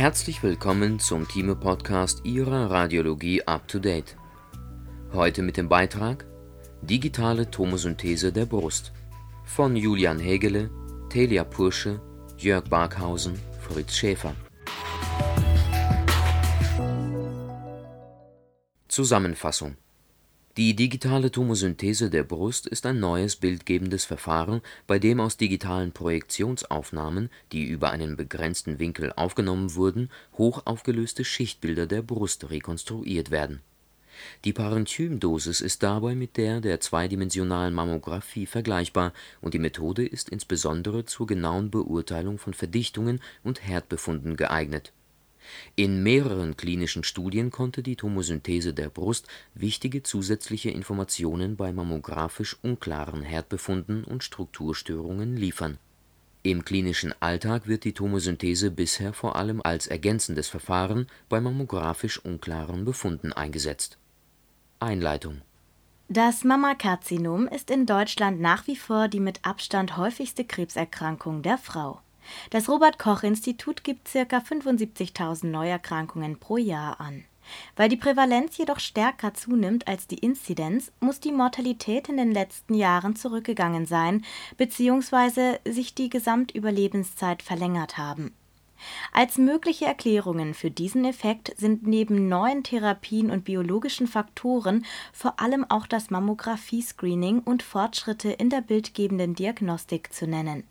Herzlich willkommen zum Thieme-Podcast Ihrer Radiologie Up to Date. Heute mit dem Beitrag Digitale Tomosynthese der Brust von Julian Hegele, Telia Pursche, Jörg Barkhausen, Fritz Schäfer. Zusammenfassung die digitale Tomosynthese der Brust ist ein neues bildgebendes Verfahren, bei dem aus digitalen Projektionsaufnahmen, die über einen begrenzten Winkel aufgenommen wurden, hochaufgelöste Schichtbilder der Brust rekonstruiert werden. Die Parenchymdosis ist dabei mit der der zweidimensionalen Mammographie vergleichbar und die Methode ist insbesondere zur genauen Beurteilung von Verdichtungen und Herdbefunden geeignet in mehreren klinischen Studien konnte die Tomosynthese der Brust wichtige zusätzliche Informationen bei mammografisch unklaren Herdbefunden und Strukturstörungen liefern. Im klinischen Alltag wird die Tomosynthese bisher vor allem als ergänzendes Verfahren bei mammografisch unklaren Befunden eingesetzt. Einleitung Das Mammakarzinom ist in Deutschland nach wie vor die mit Abstand häufigste Krebserkrankung der Frau das Robert-Koch-Institut gibt ca. 75.000 Neuerkrankungen pro Jahr an. Weil die Prävalenz jedoch stärker zunimmt als die Inzidenz, muss die Mortalität in den letzten Jahren zurückgegangen sein bzw. sich die Gesamtüberlebenszeit verlängert haben. Als mögliche Erklärungen für diesen Effekt sind neben neuen Therapien und biologischen Faktoren vor allem auch das Mammographie-Screening und Fortschritte in der bildgebenden Diagnostik zu nennen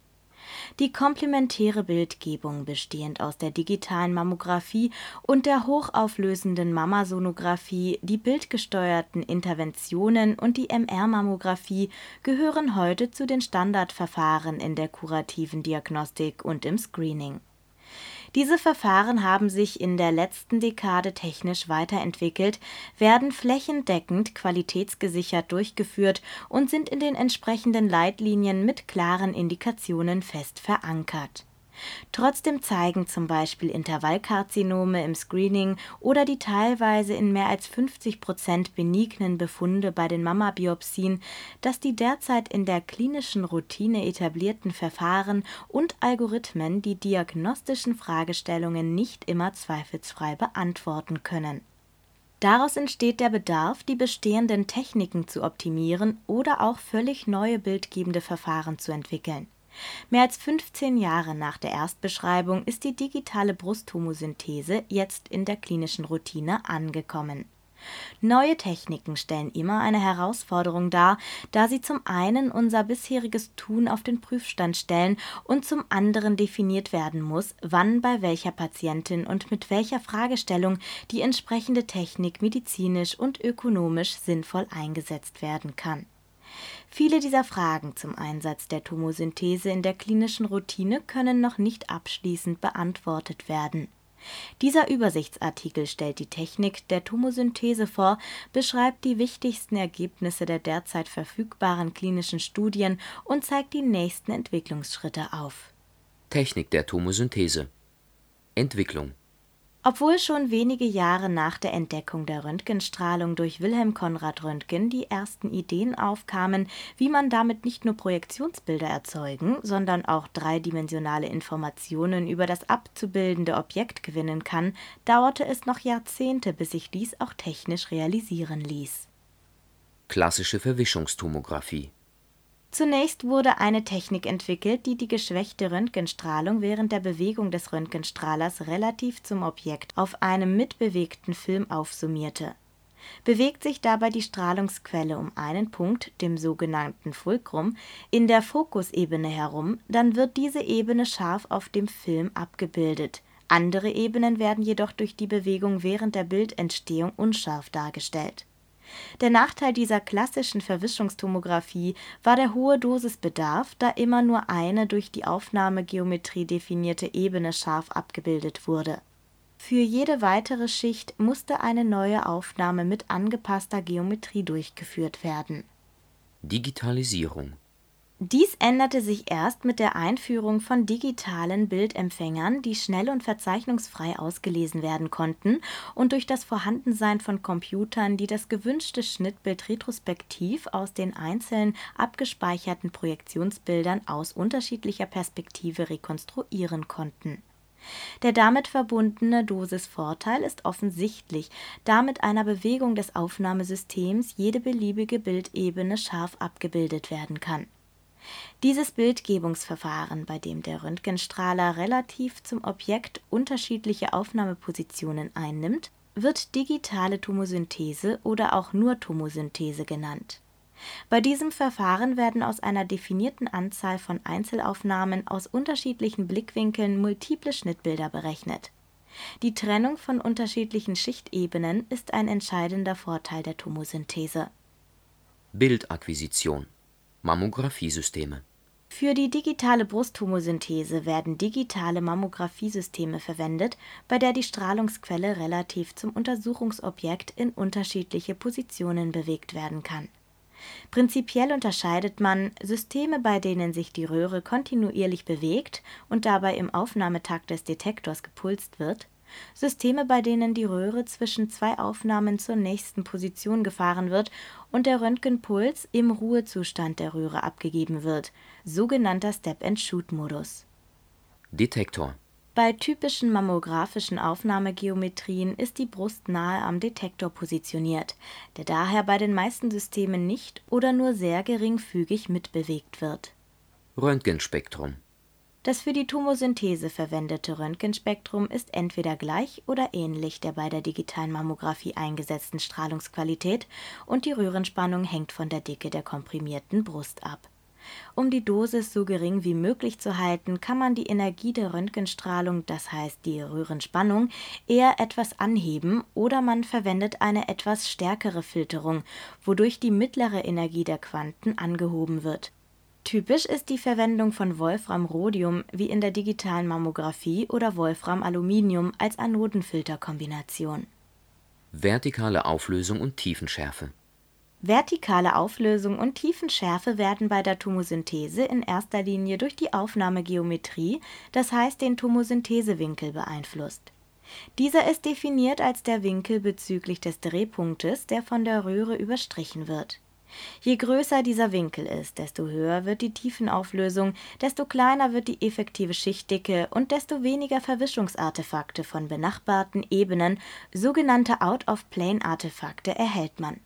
die komplementäre Bildgebung, bestehend aus der digitalen Mammographie und der hochauflösenden Mammasonographie, die bildgesteuerten Interventionen und die MR-Mammographie gehören heute zu den Standardverfahren in der kurativen Diagnostik und im Screening diese Verfahren haben sich in der letzten Dekade technisch weiterentwickelt, werden flächendeckend qualitätsgesichert durchgeführt und sind in den entsprechenden Leitlinien mit klaren Indikationen fest verankert Trotzdem zeigen zum Beispiel Intervallkarzinome im Screening oder die teilweise in mehr als 50 Prozent benignen Befunde bei den Mammabiopsien, dass die derzeit in der klinischen Routine etablierten Verfahren und Algorithmen die diagnostischen Fragestellungen nicht immer zweifelsfrei beantworten können. Daraus entsteht der Bedarf, die bestehenden Techniken zu optimieren oder auch völlig neue bildgebende Verfahren zu entwickeln Mehr als 15 Jahre nach der Erstbeschreibung ist die digitale Brusttomosynthese jetzt in der klinischen Routine angekommen. Neue Techniken stellen immer eine Herausforderung dar, da sie zum einen unser bisheriges Tun auf den Prüfstand stellen und zum anderen definiert werden muss, wann bei welcher Patientin und mit welcher Fragestellung die entsprechende Technik medizinisch und ökonomisch sinnvoll eingesetzt werden kann Viele dieser Fragen zum Einsatz der Tomosynthese in der klinischen Routine können noch nicht abschließend beantwortet werden. Dieser Übersichtsartikel stellt die Technik der Tomosynthese vor, beschreibt die wichtigsten Ergebnisse der derzeit verfügbaren klinischen Studien und zeigt die nächsten Entwicklungsschritte auf. Technik der Tomosynthese Entwicklung obwohl schon wenige Jahre nach der Entdeckung der Röntgenstrahlung durch Wilhelm Konrad Röntgen die ersten Ideen aufkamen, wie man damit nicht nur Projektionsbilder erzeugen, sondern auch dreidimensionale Informationen über das abzubildende Objekt gewinnen kann, dauerte es noch Jahrzehnte, bis sich dies auch technisch realisieren ließ. Klassische Verwischungstomographie Zunächst wurde eine Technik entwickelt, die die geschwächte Röntgenstrahlung während der Bewegung des Röntgenstrahlers relativ zum Objekt auf einem mitbewegten Film aufsummierte. Bewegt sich dabei die Strahlungsquelle um einen Punkt, dem sogenannten Fulcrum, in der Fokusebene herum, dann wird diese Ebene scharf auf dem Film abgebildet. Andere Ebenen werden jedoch durch die Bewegung während der Bildentstehung unscharf dargestellt der Nachteil dieser klassischen Verwischungstomographie war der hohe Dosisbedarf, da immer nur eine durch die Aufnahmegeometrie definierte Ebene scharf abgebildet wurde. Für jede weitere Schicht musste eine neue Aufnahme mit angepasster Geometrie durchgeführt werden. Digitalisierung dies änderte sich erst mit der Einführung von digitalen Bildempfängern, die schnell und verzeichnungsfrei ausgelesen werden konnten, und durch das Vorhandensein von Computern, die das gewünschte Schnittbild retrospektiv aus den einzeln abgespeicherten Projektionsbildern aus unterschiedlicher Perspektive rekonstruieren konnten Der damit verbundene Dosisvorteil ist offensichtlich, da mit einer Bewegung des Aufnahmesystems jede beliebige Bildebene scharf abgebildet werden kann. Dieses Bildgebungsverfahren, bei dem der Röntgenstrahler relativ zum Objekt unterschiedliche Aufnahmepositionen einnimmt, wird digitale Tomosynthese oder auch nur Tomosynthese genannt. Bei diesem Verfahren werden aus einer definierten Anzahl von Einzelaufnahmen aus unterschiedlichen Blickwinkeln multiple Schnittbilder berechnet. Die Trennung von unterschiedlichen Schichtebenen ist ein entscheidender Vorteil der Tomosynthese. Bildakquisition Mammografiesysteme. Für die digitale Brusttomosynthese werden digitale Mammografiesysteme verwendet, bei der die Strahlungsquelle relativ zum Untersuchungsobjekt in unterschiedliche Positionen bewegt werden kann. Prinzipiell unterscheidet man Systeme, bei denen sich die Röhre kontinuierlich bewegt und dabei im Aufnahmetakt des Detektors gepulst wird, Systeme, bei denen die Röhre zwischen zwei Aufnahmen zur nächsten Position gefahren wird und der Röntgenpuls im Ruhezustand der Röhre abgegeben wird, sogenannter Step-and-Shoot-Modus. Detektor bei typischen mammographischen Aufnahmegeometrien ist die Brust nahe am Detektor positioniert, der daher bei den meisten Systemen nicht oder nur sehr geringfügig mitbewegt wird. Röntgenspektrum Das für die Tomosynthese verwendete Röntgenspektrum ist entweder gleich oder ähnlich der bei der digitalen Mammographie eingesetzten Strahlungsqualität und die Röhrenspannung hängt von der Dicke der komprimierten Brust ab um die Dosis so gering wie möglich zu halten, kann man die Energie der Röntgenstrahlung, das heißt die Röhrenspannung, eher etwas anheben oder man verwendet eine etwas stärkere Filterung, wodurch die mittlere Energie der Quanten angehoben wird. Typisch ist die Verwendung von Wolfram-Rhodium wie in der digitalen Mammographie oder Wolfram-Aluminium als Anodenfilterkombination. Vertikale Auflösung und Tiefenschärfe Vertikale Auflösung und Tiefenschärfe werden bei der Tomosynthese in erster Linie durch die Aufnahmegeometrie, das heißt den Tomosynthesewinkel, beeinflusst. Dieser ist definiert als der Winkel bezüglich des Drehpunktes, der von der Röhre überstrichen wird. Je größer dieser Winkel ist, desto höher wird die Tiefenauflösung, desto kleiner wird die effektive Schichtdicke und desto weniger Verwischungsartefakte von benachbarten Ebenen, sogenannte Out-of-Plane-Artefakte, erhält man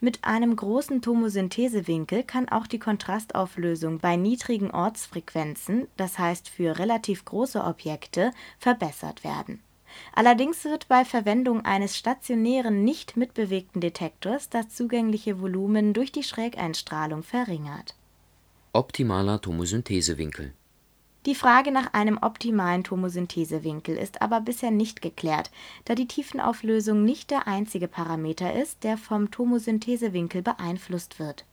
mit einem großen Tomosynthesewinkel kann auch die Kontrastauflösung bei niedrigen Ortsfrequenzen, das heißt für relativ große Objekte, verbessert werden. Allerdings wird bei Verwendung eines stationären, nicht mitbewegten Detektors das zugängliche Volumen durch die Schrägeinstrahlung verringert. Optimaler Tomosynthesewinkel die Frage nach einem optimalen Tomosynthesewinkel ist aber bisher nicht geklärt, da die Tiefenauflösung nicht der einzige Parameter ist, der vom Tomosynthesewinkel beeinflusst wird.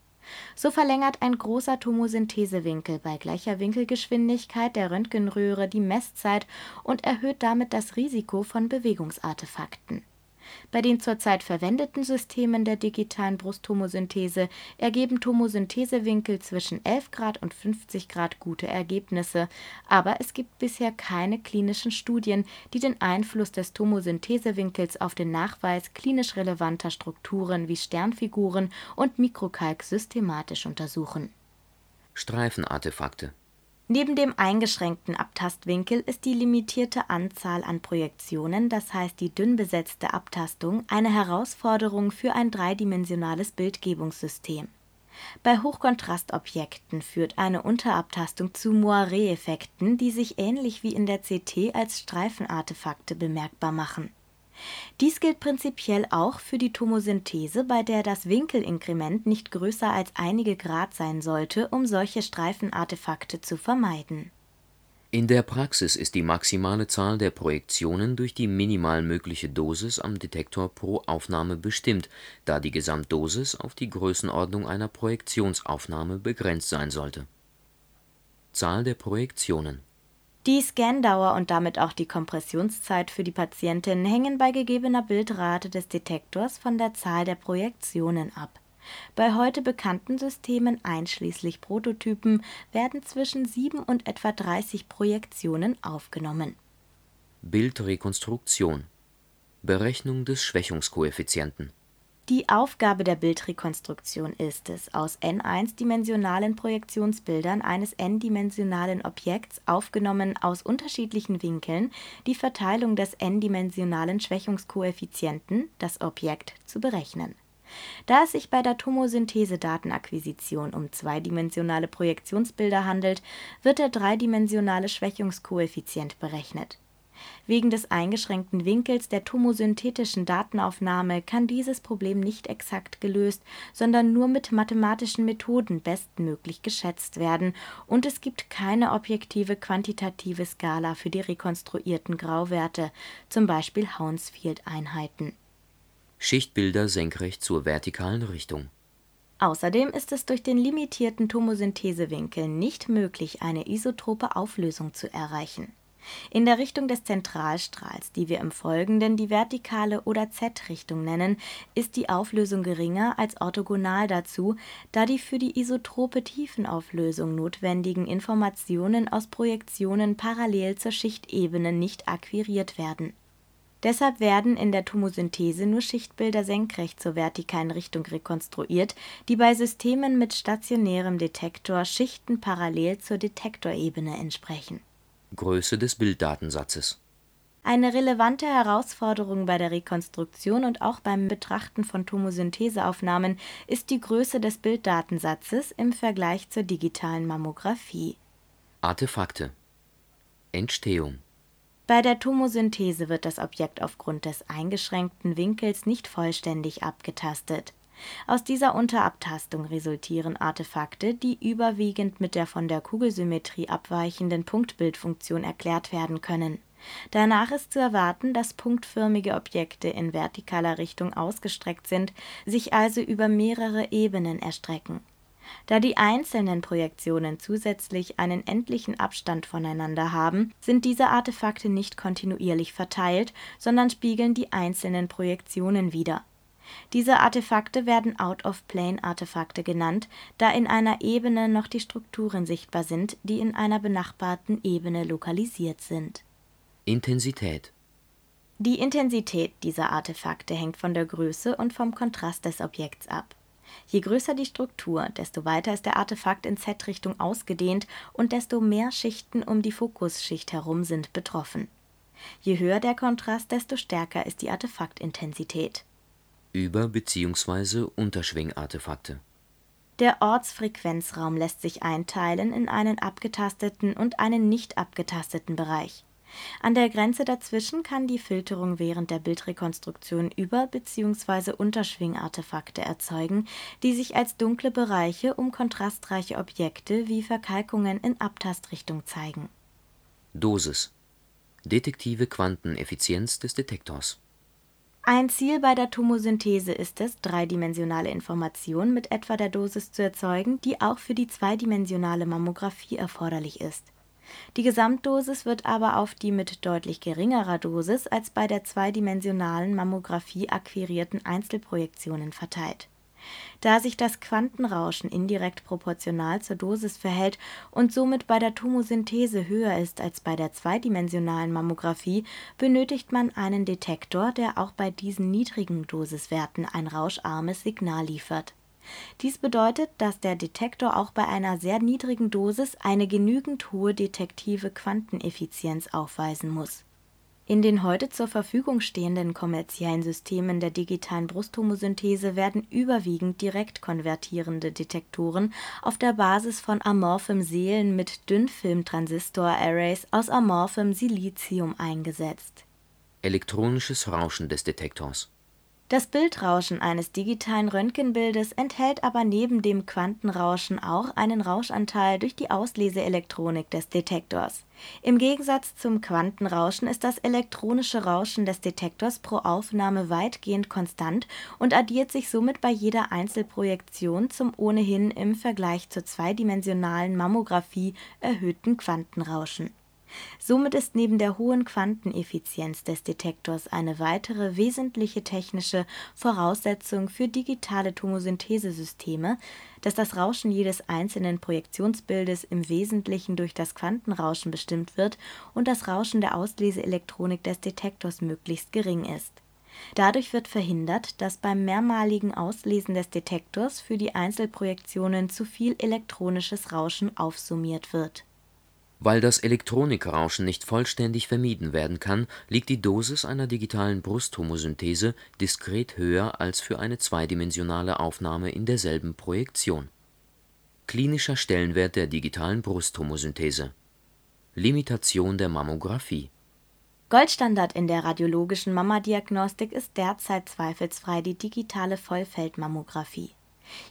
So verlängert ein großer Tomosynthesewinkel bei gleicher Winkelgeschwindigkeit der Röntgenröhre die Messzeit und erhöht damit das Risiko von Bewegungsartefakten bei den zurzeit verwendeten Systemen der digitalen Brusttomosynthese ergeben Tomosynthesewinkel zwischen 11 Grad und 50 Grad gute Ergebnisse, aber es gibt bisher keine klinischen Studien, die den Einfluss des Tomosynthesewinkels auf den Nachweis klinisch relevanter Strukturen wie Sternfiguren und Mikrokalk systematisch untersuchen. Streifenartefakte Neben dem eingeschränkten Abtastwinkel ist die limitierte Anzahl an Projektionen, das heißt die dünn besetzte Abtastung, eine Herausforderung für ein dreidimensionales Bildgebungssystem. Bei Hochkontrastobjekten führt eine Unterabtastung zu Moiré-Effekten, die sich ähnlich wie in der CT als Streifenartefakte bemerkbar machen dies gilt prinzipiell auch für die Tomosynthese, bei der das Winkelinkrement nicht größer als einige Grad sein sollte, um solche Streifenartefakte zu vermeiden. In der Praxis ist die maximale Zahl der Projektionen durch die minimal mögliche Dosis am Detektor pro Aufnahme bestimmt, da die Gesamtdosis auf die Größenordnung einer Projektionsaufnahme begrenzt sein sollte. Zahl der Projektionen die Scandauer und damit auch die Kompressionszeit für die Patientin hängen bei gegebener Bildrate des Detektors von der Zahl der Projektionen ab. Bei heute bekannten Systemen einschließlich Prototypen werden zwischen 7 und etwa 30 Projektionen aufgenommen. Bildrekonstruktion Berechnung des Schwächungskoeffizienten Die Aufgabe der Bildrekonstruktion ist es, aus n1-dimensionalen Projektionsbildern eines n-dimensionalen Objekts, aufgenommen aus unterschiedlichen Winkeln, die Verteilung des n-dimensionalen Schwächungskoeffizienten (das Objekt) zu berechnen. Da es sich bei der Tomosynthese-Datenakquisition um zweidimensionale Projektionsbilder handelt, wird der dreidimensionale Schwächungskoeffizient berechnet Wegen des eingeschränkten Winkels der tomosynthetischen Datenaufnahme kann dieses Problem nicht exakt gelöst, sondern nur mit mathematischen Methoden bestmöglich geschätzt werden, und es gibt keine objektive quantitative Skala für die rekonstruierten Grauwerte (z. B. Hounsfield-Einheiten). Schichtbilder senkrecht zur vertikalen Richtung Außerdem ist es durch den limitierten Tomosynthesewinkel nicht möglich, eine isotrope Auflösung zu erreichen in der Richtung des Zentralstrahls, die wir im Folgenden die vertikale oder Z-Richtung nennen, ist die Auflösung geringer als orthogonal dazu, da die für die isotrope Tiefenauflösung notwendigen Informationen aus Projektionen parallel zur Schichtebene nicht akquiriert werden. Deshalb werden in der Tomosynthese nur Schichtbilder senkrecht zur vertikalen Richtung rekonstruiert, die bei Systemen mit stationärem Detektor Schichten parallel zur Detektorebene entsprechen Größe des Bilddatensatzes. Eine relevante Herausforderung bei der Rekonstruktion und auch beim Betrachten von Tomosyntheseaufnahmen ist die Größe des Bilddatensatzes im Vergleich zur digitalen Mammographie. Artefakte. Entstehung. Bei der Tomosynthese wird das Objekt aufgrund des eingeschränkten Winkels nicht vollständig abgetastet aus dieser Unterabtastung resultieren Artefakte, die überwiegend mit der von der Kugelsymmetrie abweichenden Punktbildfunktion erklärt werden können. Danach ist zu erwarten, dass punktförmige Objekte in vertikaler Richtung ausgestreckt sind, sich also über mehrere Ebenen erstrecken. Da die einzelnen Projektionen zusätzlich einen endlichen Abstand voneinander haben, sind diese Artefakte nicht kontinuierlich verteilt, sondern spiegeln die einzelnen Projektionen wider diese Artefakte werden Out-of-Plane-Artefakte genannt, da in einer Ebene noch die Strukturen sichtbar sind, die in einer benachbarten Ebene lokalisiert sind. Intensität Die Intensität dieser Artefakte hängt von der Größe und vom Kontrast des Objekts ab. Je größer die Struktur, desto weiter ist der Artefakt in Z-Richtung ausgedehnt und desto mehr Schichten um die Fokusschicht herum sind betroffen. Je höher der Kontrast, desto stärker ist die Artefaktintensität über bzw. Unterschwingartefakte. Der Ortsfrequenzraum lässt sich einteilen in einen abgetasteten und einen nicht abgetasteten Bereich. An der Grenze dazwischen kann die Filterung während der Bildrekonstruktion über bzw. Unterschwingartefakte erzeugen, die sich als dunkle Bereiche um kontrastreiche Objekte wie Verkalkungen in Abtastrichtung zeigen. Dosis Detektive Quanteneffizienz des Detektors ein Ziel bei der Tomosynthese ist es, dreidimensionale Informationen mit etwa der Dosis zu erzeugen, die auch für die zweidimensionale Mammographie erforderlich ist. Die Gesamtdosis wird aber auf die mit deutlich geringerer Dosis als bei der zweidimensionalen Mammographie akquirierten Einzelprojektionen verteilt da sich das Quantenrauschen indirekt proportional zur Dosis verhält und somit bei der Tomosynthese höher ist als bei der zweidimensionalen Mammographie, benötigt man einen Detektor, der auch bei diesen niedrigen Dosiswerten ein rauscharmes Signal liefert. Dies bedeutet, dass der Detektor auch bei einer sehr niedrigen Dosis eine genügend hohe detektive Quanteneffizienz aufweisen muss in den heute zur Verfügung stehenden kommerziellen Systemen der digitalen Brusttomosynthese werden überwiegend direkt konvertierende Detektoren auf der Basis von amorphem Seelen mit Dünnfilmtransistor-Arrays aus amorphem Silizium eingesetzt. Elektronisches Rauschen des Detektors das Bildrauschen eines digitalen Röntgenbildes enthält aber neben dem Quantenrauschen auch einen Rauschanteil durch die Ausleseelektronik des Detektors. Im Gegensatz zum Quantenrauschen ist das elektronische Rauschen des Detektors pro Aufnahme weitgehend konstant und addiert sich somit bei jeder Einzelprojektion zum ohnehin im Vergleich zur zweidimensionalen Mammographie erhöhten Quantenrauschen Somit ist neben der hohen Quanteneffizienz des Detektors eine weitere wesentliche technische Voraussetzung für digitale Tomosynthesesysteme, dass das Rauschen jedes einzelnen Projektionsbildes im Wesentlichen durch das Quantenrauschen bestimmt wird und das Rauschen der Ausleseelektronik des Detektors möglichst gering ist Dadurch wird verhindert, dass beim mehrmaligen Auslesen des Detektors für die Einzelprojektionen zu viel elektronisches Rauschen aufsummiert wird. Weil das Elektronikrauschen nicht vollständig vermieden werden kann, liegt die Dosis einer digitalen Brusttomosynthese diskret höher als für eine zweidimensionale Aufnahme in derselben Projektion. Klinischer Stellenwert der digitalen Brusttomosynthese Limitation der Mammographie Goldstandard in der radiologischen Mammadiagnostik ist derzeit zweifelsfrei die digitale Vollfeldmammographie.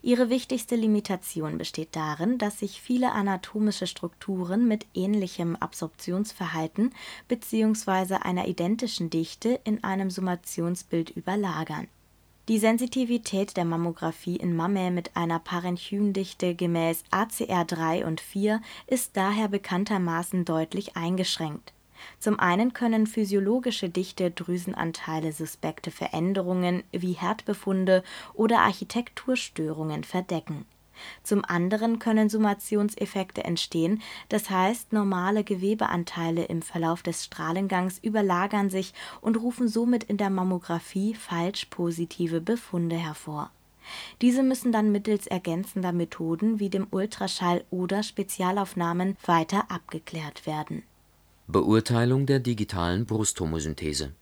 Ihre wichtigste Limitation besteht darin, dass sich viele anatomische Strukturen mit ähnlichem Absorptionsverhalten bzw. einer identischen Dichte in einem Summationsbild überlagern. Die Sensitivität der Mammographie in Mamme mit einer Parenchymdichte gemäß ACR 3 und 4 ist daher bekanntermaßen deutlich eingeschränkt zum einen können physiologische Dichte-Drüsenanteile suspekte Veränderungen wie Herdbefunde oder Architekturstörungen verdecken. Zum anderen können Summationseffekte entstehen, das heißt normale Gewebeanteile im Verlauf des Strahlengangs überlagern sich und rufen somit in der Mammographie falsch positive Befunde hervor. Diese müssen dann mittels ergänzender Methoden wie dem Ultraschall oder Spezialaufnahmen weiter abgeklärt werden Beurteilung der digitalen Brusttomosynthese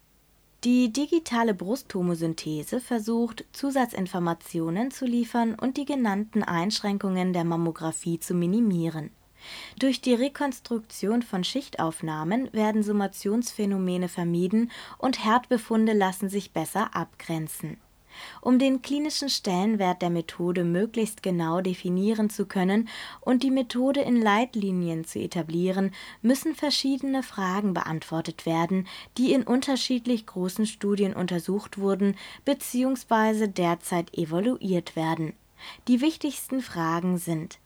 Die digitale Brusttomosynthese versucht, Zusatzinformationen zu liefern und die genannten Einschränkungen der Mammographie zu minimieren. Durch die Rekonstruktion von Schichtaufnahmen werden Summationsphänomene vermieden und Herdbefunde lassen sich besser abgrenzen um den klinischen Stellenwert der Methode möglichst genau definieren zu können und die Methode in Leitlinien zu etablieren, müssen verschiedene Fragen beantwortet werden, die in unterschiedlich großen Studien untersucht wurden bzw. derzeit evaluiert werden. Die wichtigsten Fragen sind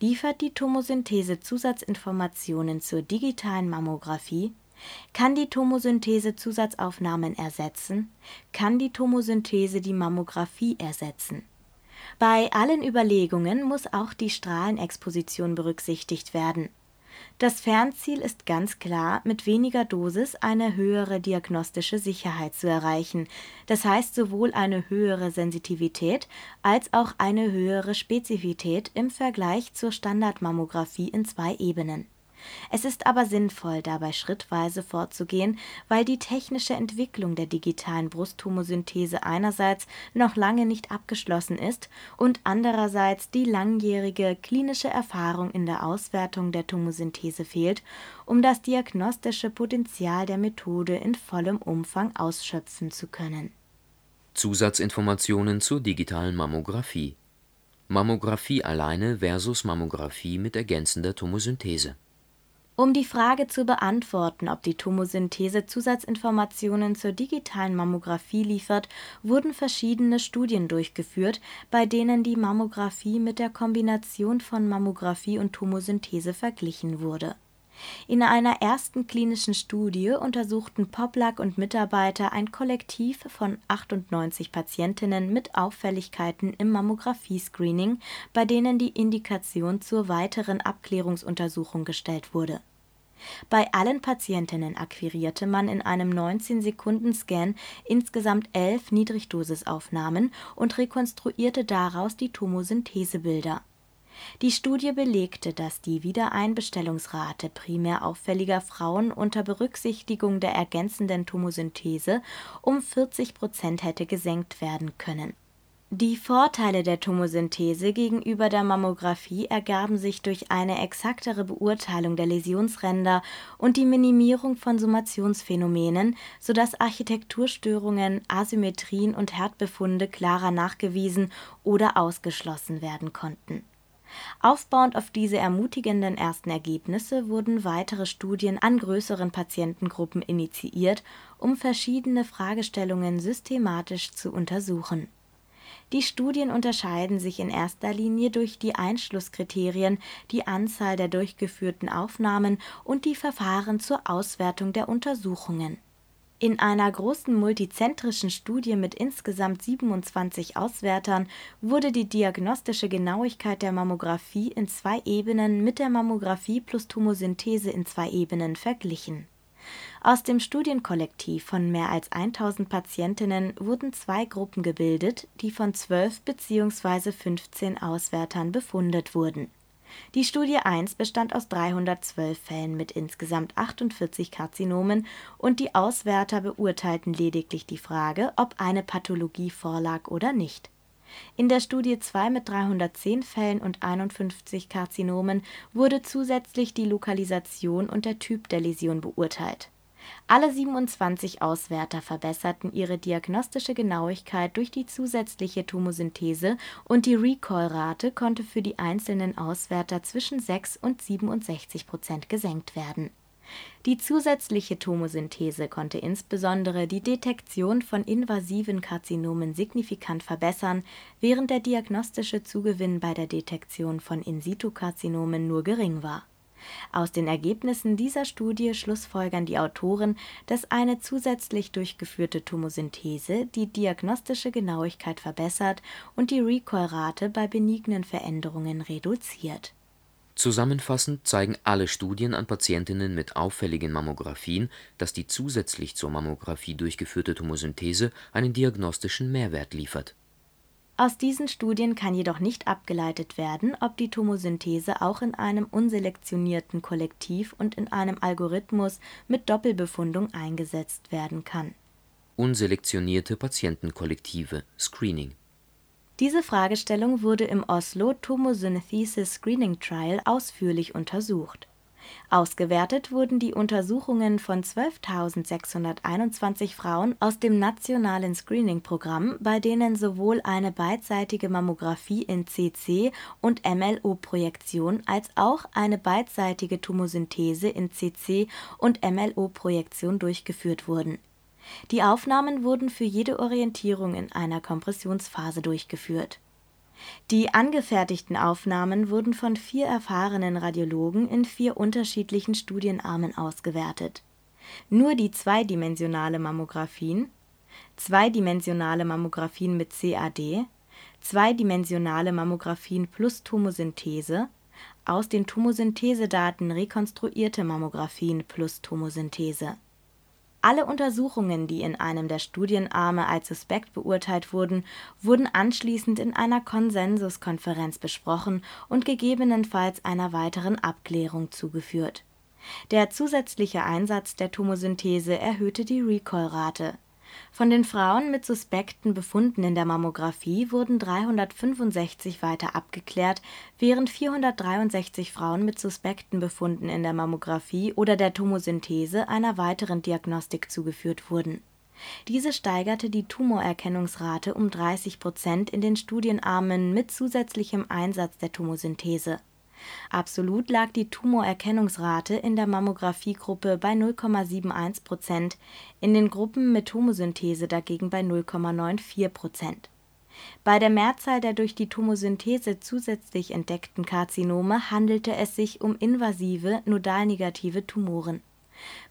Liefert die Tomosynthese Zusatzinformationen zur digitalen Mammographie? Kann die Tomosynthese Zusatzaufnahmen ersetzen? Kann die Tomosynthese die Mammographie ersetzen? Bei allen Überlegungen muss auch die Strahlenexposition berücksichtigt werden. Das Fernziel ist ganz klar, mit weniger Dosis eine höhere diagnostische Sicherheit zu erreichen, das heißt sowohl eine höhere Sensitivität als auch eine höhere Spezifität im Vergleich zur Standardmammographie in zwei Ebenen es ist aber sinnvoll, dabei schrittweise vorzugehen, weil die technische Entwicklung der digitalen Brusttomosynthese einerseits noch lange nicht abgeschlossen ist und andererseits die langjährige klinische Erfahrung in der Auswertung der Tomosynthese fehlt, um das diagnostische Potenzial der Methode in vollem Umfang ausschöpfen zu können. Zusatzinformationen zur digitalen Mammographie Mammographie alleine versus Mammographie mit ergänzender Tomosynthese um die Frage zu beantworten, ob die Tomosynthese Zusatzinformationen zur digitalen Mammographie liefert, wurden verschiedene Studien durchgeführt, bei denen die Mammographie mit der Kombination von Mammographie und Tomosynthese verglichen wurde. In einer ersten klinischen Studie untersuchten Poplack und Mitarbeiter ein Kollektiv von 98 Patientinnen mit Auffälligkeiten im Mammographie-Screening, bei denen die Indikation zur weiteren Abklärungsuntersuchung gestellt wurde bei allen Patientinnen akquirierte man in einem 19-Sekunden-Scan insgesamt elf Niedrigdosisaufnahmen und rekonstruierte daraus die Tomosynthesebilder. Die Studie belegte, dass die Wiedereinbestellungsrate primär auffälliger Frauen unter Berücksichtigung der ergänzenden Tomosynthese um 40 Prozent hätte gesenkt werden können die Vorteile der Tomosynthese gegenüber der Mammographie ergaben sich durch eine exaktere Beurteilung der Läsionsränder und die Minimierung von Summationsphänomenen, sodass Architekturstörungen, Asymmetrien und Herdbefunde klarer nachgewiesen oder ausgeschlossen werden konnten. Aufbauend auf diese ermutigenden ersten Ergebnisse wurden weitere Studien an größeren Patientengruppen initiiert, um verschiedene Fragestellungen systematisch zu untersuchen die Studien unterscheiden sich in erster Linie durch die Einschlusskriterien, die Anzahl der durchgeführten Aufnahmen und die Verfahren zur Auswertung der Untersuchungen. In einer großen multizentrischen Studie mit insgesamt 27 Auswertern wurde die diagnostische Genauigkeit der Mammographie in zwei Ebenen mit der Mammographie plus Tomosynthese in zwei Ebenen verglichen Aus dem Studienkollektiv von mehr als 1000 Patientinnen wurden zwei Gruppen gebildet, die von 12 bzw. 15 Auswertern befundet wurden. Die Studie 1 bestand aus 312 Fällen mit insgesamt 48 Karzinomen und die Auswerter beurteilten lediglich die Frage, ob eine Pathologie vorlag oder nicht. In der Studie 2 mit 310 Fällen und 51 Karzinomen wurde zusätzlich die Lokalisation und der Typ der Läsion beurteilt. Alle 27 Auswerter verbesserten ihre diagnostische Genauigkeit durch die zusätzliche Tomosynthese und die Recall-Rate konnte für die einzelnen Auswerter zwischen 6 und 67 Prozent gesenkt werden. Die zusätzliche Tomosynthese konnte insbesondere die Detektion von invasiven Karzinomen signifikant verbessern, während der diagnostische Zugewinn bei der Detektion von In-situ-Karzinomen nur gering war aus den Ergebnissen dieser Studie schlussfolgern die Autoren, dass eine zusätzlich durchgeführte Tomosynthese die diagnostische Genauigkeit verbessert und die Recall-Rate bei benignen Veränderungen reduziert. Zusammenfassend zeigen alle Studien an Patientinnen mit auffälligen Mammographien, dass die zusätzlich zur Mammographie durchgeführte Tomosynthese einen diagnostischen Mehrwert liefert aus diesen Studien kann jedoch nicht abgeleitet werden, ob die Tomosynthese auch in einem unselektionierten Kollektiv und in einem Algorithmus mit Doppelbefundung eingesetzt werden kann. Unselektionierte Patientenkollektive (Screening) Diese Fragestellung wurde im Oslo Tomosynthesis Screening Trial ausführlich untersucht Ausgewertet wurden die Untersuchungen von 12.621 Frauen aus dem nationalen Screening-Programm, bei denen sowohl eine beidseitige Mammographie in CC und MLO-Projektion als auch eine beidseitige Tomosynthese in CC und MLO-Projektion durchgeführt wurden. Die Aufnahmen wurden für jede Orientierung in einer Kompressionsphase durchgeführt die angefertigten Aufnahmen wurden von vier erfahrenen Radiologen in vier unterschiedlichen Studienarmen ausgewertet. Nur die zweidimensionale Mammographien, zweidimensionale Mammographien mit CAD, zweidimensionale Mammographien plus Tomosynthese, aus den Tomosynthesedaten rekonstruierte Mammographien plus Tomosynthese alle Untersuchungen, die in einem der Studienarme als suspekt beurteilt wurden, wurden anschließend in einer Konsensuskonferenz besprochen und gegebenenfalls einer weiteren Abklärung zugeführt. Der zusätzliche Einsatz der Tomosynthese erhöhte die Recall-Rate von den Frauen mit suspekten Befunden in der Mammographie wurden 365 weiter abgeklärt, während 463 Frauen mit suspekten Befunden in der Mammographie oder der Tomosynthese einer weiteren Diagnostik zugeführt wurden. Diese steigerte die Tumorerkennungsrate um 30 Prozent in den Studienarmen mit zusätzlichem Einsatz der Tomosynthese Absolut lag die Tumorerkennungsrate in der Mammographie-Gruppe bei 0,71 Prozent, in den Gruppen mit Tomosynthese dagegen bei 0,94 Prozent. Bei der Mehrzahl der durch die Tomosynthese zusätzlich entdeckten Karzinome handelte es sich um invasive nodalnegative Tumoren.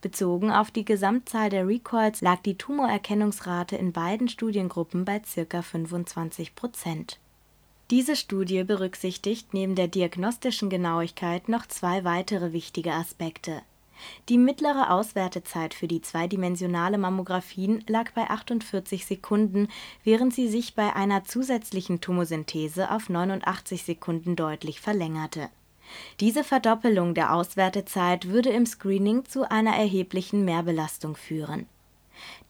Bezogen auf die Gesamtzahl der Recalls lag die Tumorerkennungsrate in beiden Studiengruppen bei ca. 25 Prozent diese Studie berücksichtigt neben der diagnostischen Genauigkeit noch zwei weitere wichtige Aspekte. Die mittlere Auswertezeit für die zweidimensionale Mammographien lag bei 48 Sekunden, während sie sich bei einer zusätzlichen Tomosynthese auf 89 Sekunden deutlich verlängerte. Diese Verdoppelung der Auswertezeit würde im Screening zu einer erheblichen Mehrbelastung führen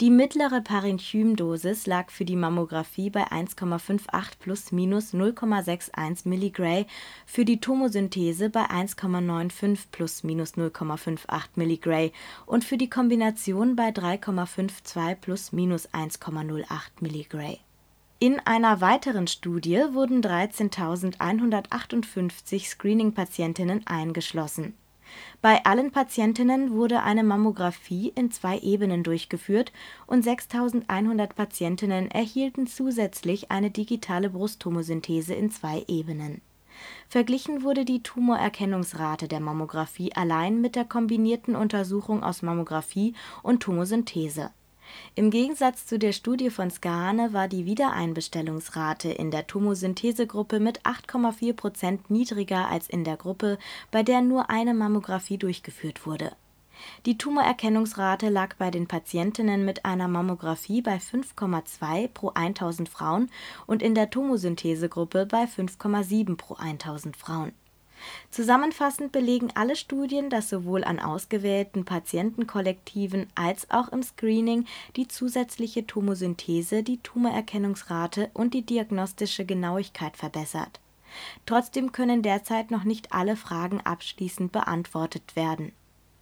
die mittlere Parenchymdosis lag für die Mammographie bei 1,58 plus minus 0,61 mg, für die Tomosynthese bei 1,95 plus minus 0,58 mg und für die Kombination bei 3,52 plus minus 1,08 mg. In einer weiteren Studie wurden 13.158 Screening-Patientinnen eingeschlossen bei allen Patientinnen wurde eine Mammographie in zwei Ebenen durchgeführt und 6100 Patientinnen erhielten zusätzlich eine digitale Brusttomosynthese in zwei Ebenen. Verglichen wurde die Tumorerkennungsrate der Mammographie allein mit der kombinierten Untersuchung aus Mammographie und Tomosynthese im Gegensatz zu der Studie von Skahane war die Wiedereinbestellungsrate in der Tomosynthesegruppe mit 8,4 Prozent niedriger als in der Gruppe, bei der nur eine Mammographie durchgeführt wurde. Die Tumorerkennungsrate lag bei den Patientinnen mit einer Mammographie bei 5,2 pro 1000 Frauen und in der Tomosynthesegruppe bei 5,7 pro 1000 Frauen. Zusammenfassend belegen alle Studien, dass sowohl an ausgewählten Patientenkollektiven als auch im Screening die zusätzliche Tomosynthese die Tumorerkennungsrate und die diagnostische Genauigkeit verbessert. Trotzdem können derzeit noch nicht alle Fragen abschließend beantwortet werden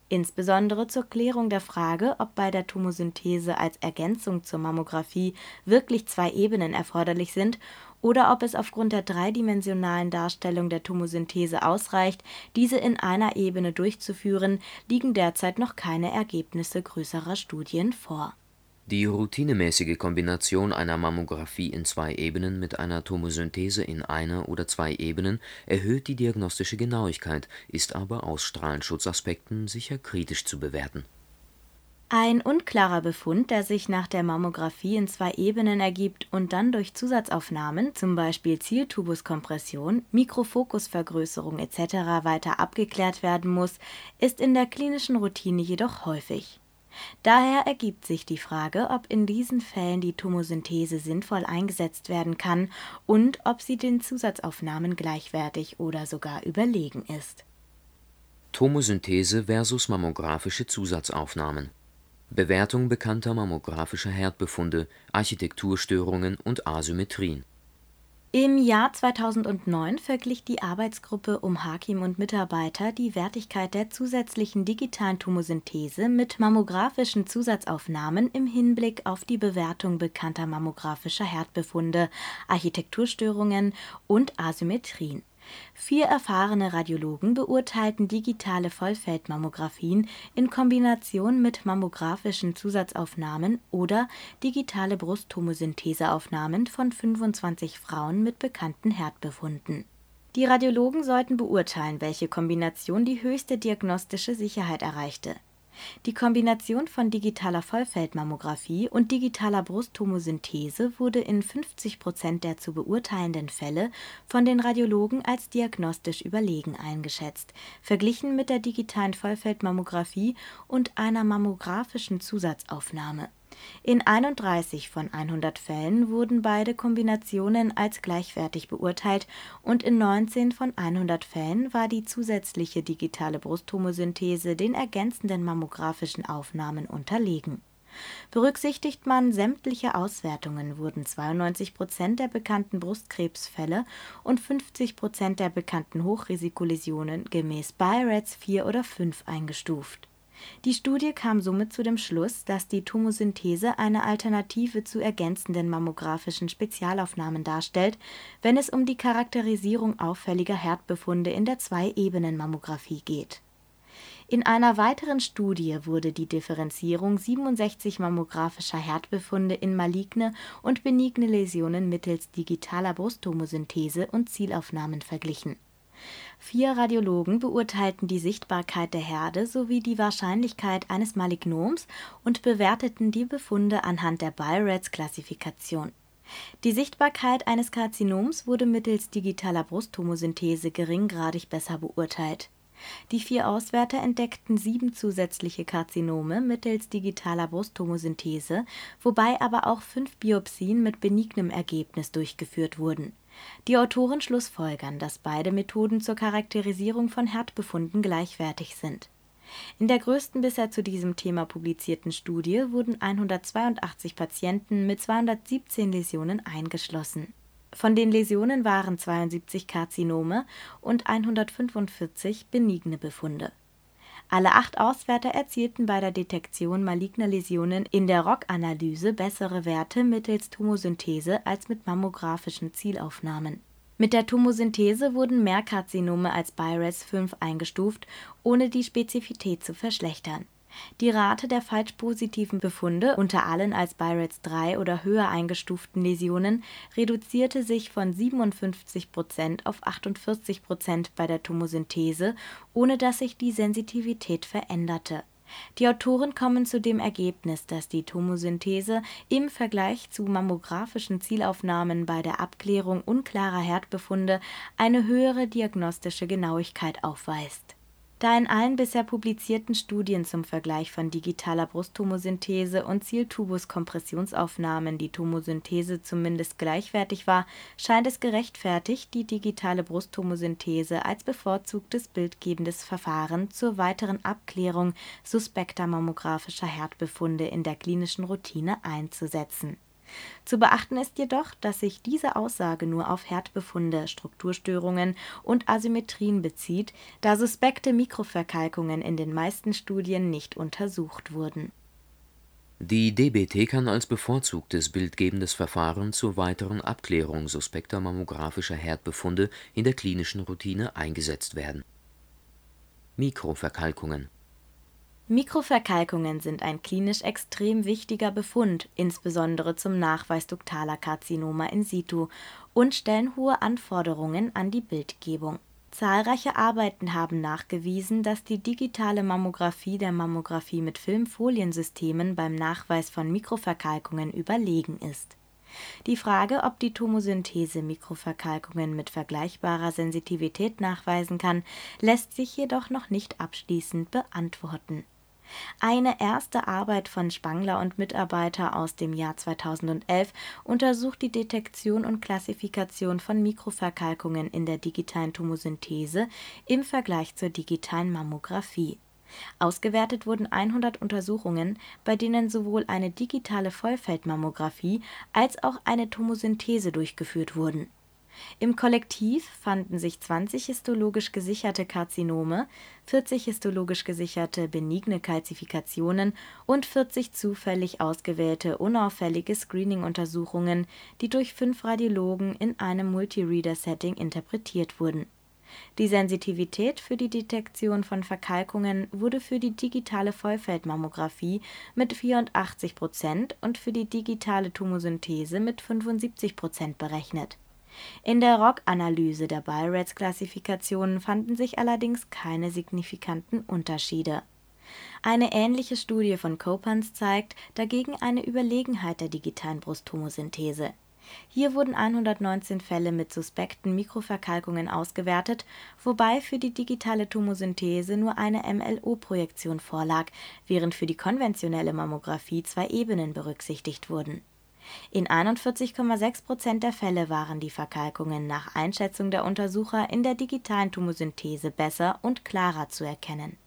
Insbesondere zur Klärung der Frage, ob bei der Tomosynthese als Ergänzung zur Mammographie wirklich zwei Ebenen erforderlich sind oder ob es aufgrund der dreidimensionalen Darstellung der Tomosynthese ausreicht, diese in einer Ebene durchzuführen, liegen derzeit noch keine Ergebnisse größerer Studien vor die routinemäßige Kombination einer Mammographie in zwei Ebenen mit einer Tomosynthese in einer oder zwei Ebenen erhöht die diagnostische Genauigkeit, ist aber aus Strahlenschutzaspekten sicher kritisch zu bewerten. Ein unklarer Befund, der sich nach der Mammographie in zwei Ebenen ergibt und dann durch Zusatzaufnahmen zum Beispiel Zieltubuskompression, Mikrofokusvergrößerung etc. weiter abgeklärt werden muss, ist in der klinischen Routine jedoch häufig Daher ergibt sich die Frage, ob in diesen Fällen die Tomosynthese sinnvoll eingesetzt werden kann und ob sie den Zusatzaufnahmen gleichwertig oder sogar überlegen ist. Tomosynthese versus mammographische Zusatzaufnahmen Bewertung bekannter mammographischer Herdbefunde, Architekturstörungen und Asymmetrien. Im Jahr 2009 verglich die Arbeitsgruppe um Hakim und Mitarbeiter die Wertigkeit der zusätzlichen digitalen Tomosynthese mit mammographischen Zusatzaufnahmen im Hinblick auf die Bewertung bekannter mammographischer Herdbefunde, Architekturstörungen und Asymmetrien Vier erfahrene Radiologen beurteilten digitale Vollfeldmammographien in Kombination mit mammographischen Zusatzaufnahmen oder digitale Brusttomosyntheseaufnahmen von 25 Frauen mit bekannten Herdbefunden. Die Radiologen sollten beurteilen, welche Kombination die höchste diagnostische Sicherheit erreichte die Kombination von digitaler Vollfeldmammographie und digitaler Brusttomosynthese wurde in 50 Prozent der zu beurteilenden Fälle von den Radiologen als diagnostisch überlegen eingeschätzt, verglichen mit der digitalen Vollfeldmammographie und einer mammographischen Zusatzaufnahme in 31 von 100 Fällen wurden beide Kombinationen als gleichwertig beurteilt und in 19 von 100 Fällen war die zusätzliche digitale Brusttomosynthese den ergänzenden mammographischen Aufnahmen unterlegen. Berücksichtigt man sämtliche Auswertungen, wurden 92 Prozent der bekannten Brustkrebsfälle und 50 Prozent der bekannten Hochrisikoläsionen gemäß BI-RADS 4 oder 5 eingestuft die Studie kam somit zu dem Schluss, dass die Tomosynthese eine Alternative zu ergänzenden mammographischen Spezialaufnahmen darstellt, wenn es um die Charakterisierung auffälliger Herdbefunde in der Zwei-Ebenen-Mammographie geht. In einer weiteren Studie wurde die Differenzierung 67 mammographischer Herdbefunde in maligne und benigne Läsionen mittels digitaler Brusttomosynthese und Zielaufnahmen verglichen Vier Radiologen beurteilten die Sichtbarkeit der Herde sowie die Wahrscheinlichkeit eines Malignoms und bewerteten die Befunde anhand der BI-RADS-Klassifikation. Die Sichtbarkeit eines Karzinoms wurde mittels digitaler Brusttomosynthese geringgradig besser beurteilt. Die vier Auswärter entdeckten sieben zusätzliche Karzinome mittels digitaler Brusttomosynthese, wobei aber auch fünf Biopsien mit benignem Ergebnis durchgeführt wurden die Autoren schlussfolgern, dass beide Methoden zur Charakterisierung von Herdbefunden gleichwertig sind. In der größten bisher zu diesem Thema publizierten Studie wurden 182 Patienten mit 217 Läsionen eingeschlossen. Von den Läsionen waren 72 Karzinome und 145 benigne Befunde alle acht Auswärter erzielten bei der Detektion maligner Läsionen in der ROC-Analyse bessere Werte mittels Tomosynthese als mit mammographischen Zielaufnahmen. Mit der Tomosynthese wurden mehr Karzinome als BI-RADS 5 eingestuft, ohne die Spezifität zu verschlechtern die Rate der falsch positiven Befunde unter allen als BI-RADS 3 oder höher eingestuften Läsionen reduzierte sich von 57% auf 48% bei der Tomosynthese, ohne dass sich die Sensitivität veränderte. Die Autoren kommen zu dem Ergebnis, dass die Tomosynthese im Vergleich zu mammographischen Zielaufnahmen bei der Abklärung unklarer Herdbefunde eine höhere diagnostische Genauigkeit aufweist Da in allen bisher publizierten Studien zum Vergleich von digitaler Brusttomosynthese und Zieltubus-Kompressionsaufnahmen die Tomosynthese zumindest gleichwertig war, scheint es gerechtfertigt, die digitale Brusttomosynthese als bevorzugtes bildgebendes Verfahren zur weiteren Abklärung suspekter mammographischer Herdbefunde in der klinischen Routine einzusetzen zu beachten ist jedoch, dass sich diese Aussage nur auf Herdbefunde, Strukturstörungen und Asymmetrien bezieht, da suspekte Mikroverkalkungen in den meisten Studien nicht untersucht wurden. Die DBT kann als bevorzugtes bildgebendes Verfahren zur weiteren Abklärung suspekter mammographischer Herdbefunde in der klinischen Routine eingesetzt werden. Mikroverkalkungen Mikroverkalkungen sind ein klinisch extrem wichtiger Befund, insbesondere zum Nachweis duktaler Karzinoma in situ, und stellen hohe Anforderungen an die Bildgebung. Zahlreiche Arbeiten haben nachgewiesen, dass die digitale Mammographie der Mammographie mit Filmfoliensystemen beim Nachweis von Mikroverkalkungen überlegen ist. Die Frage, ob die Tomosynthese Mikroverkalkungen mit vergleichbarer Sensitivität nachweisen kann, lässt sich jedoch noch nicht abschließend beantworten eine erste Arbeit von Spangler und Mitarbeiter aus dem Jahr 2011 untersucht die Detektion und Klassifikation von Mikroverkalkungen in der digitalen Tomosynthese im Vergleich zur digitalen Mammographie. Ausgewertet wurden 100 Untersuchungen, bei denen sowohl eine digitale Vollfeldmammographie als auch eine Tomosynthese durchgeführt wurden im Kollektiv fanden sich 20 histologisch gesicherte Karzinome, 40 histologisch gesicherte benigne Kalzifikationen und 40 zufällig ausgewählte unauffällige Screening-Untersuchungen, die durch fünf Radiologen in einem Multi-Reader-Setting interpretiert wurden. Die Sensitivität für die Detektion von Verkalkungen wurde für die digitale Vollfeldmammographie mit 84 Prozent und für die digitale Tomosynthese mit 75 Prozent berechnet in der ROC-Analyse der BI-RADS-Klassifikationen fanden sich allerdings keine signifikanten Unterschiede. Eine ähnliche Studie von Copans zeigt dagegen eine Überlegenheit der digitalen Brusttomosynthese. Hier wurden 119 Fälle mit suspekten Mikroverkalkungen ausgewertet, wobei für die digitale Tomosynthese nur eine MLO-Projektion vorlag, während für die konventionelle Mammographie zwei Ebenen berücksichtigt wurden in 41,6 Prozent der Fälle waren die Verkalkungen nach Einschätzung der Untersucher in der digitalen Tomosynthese besser und klarer zu erkennen.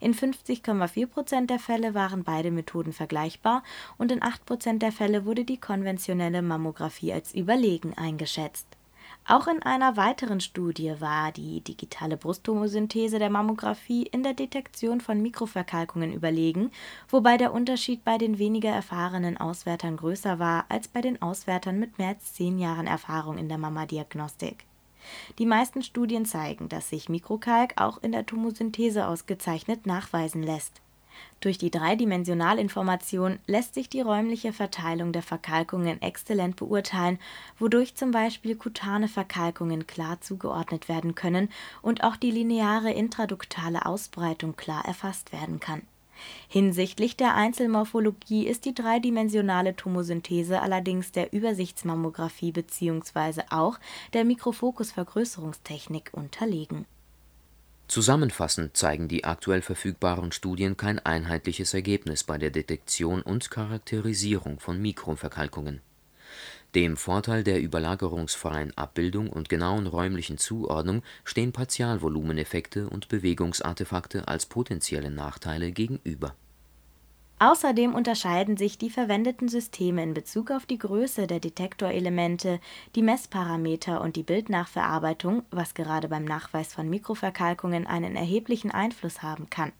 In 50,4 Prozent der Fälle waren beide Methoden vergleichbar und in 8 Prozent der Fälle wurde die konventionelle Mammographie als überlegen eingeschätzt auch in einer weiteren Studie war die digitale Brusttomosynthese der Mammographie in der Detektion von Mikroverkalkungen überlegen, wobei der Unterschied bei den weniger erfahrenen Auswertern größer war als bei den Auswertern mit mehr als zehn Jahren Erfahrung in der Mammadiagnostik. Die meisten Studien zeigen, dass sich Mikrokalk auch in der Tomosynthese ausgezeichnet nachweisen lässt durch die Dreidimensionalinformation lässt sich die räumliche Verteilung der Verkalkungen exzellent beurteilen, wodurch zum Beispiel kutane Verkalkungen klar zugeordnet werden können und auch die lineare intraduktale Ausbreitung klar erfasst werden kann. Hinsichtlich der Einzelmorphologie ist die dreidimensionale Tomosynthese allerdings der Übersichtsmammographie bzw. auch der Mikrofokusvergrößerungstechnik unterlegen Zusammenfassend zeigen die aktuell verfügbaren Studien kein einheitliches Ergebnis bei der Detektion und Charakterisierung von Mikroverkalkungen. Dem Vorteil der überlagerungsfreien Abbildung und genauen räumlichen Zuordnung stehen Partialvolumeneffekte und Bewegungsartefakte als potenzielle Nachteile gegenüber Außerdem unterscheiden sich die verwendeten Systeme in Bezug auf die Größe der Detektorelemente, die Messparameter und die Bildnachverarbeitung, was gerade beim Nachweis von Mikroverkalkungen einen erheblichen Einfluss haben kann.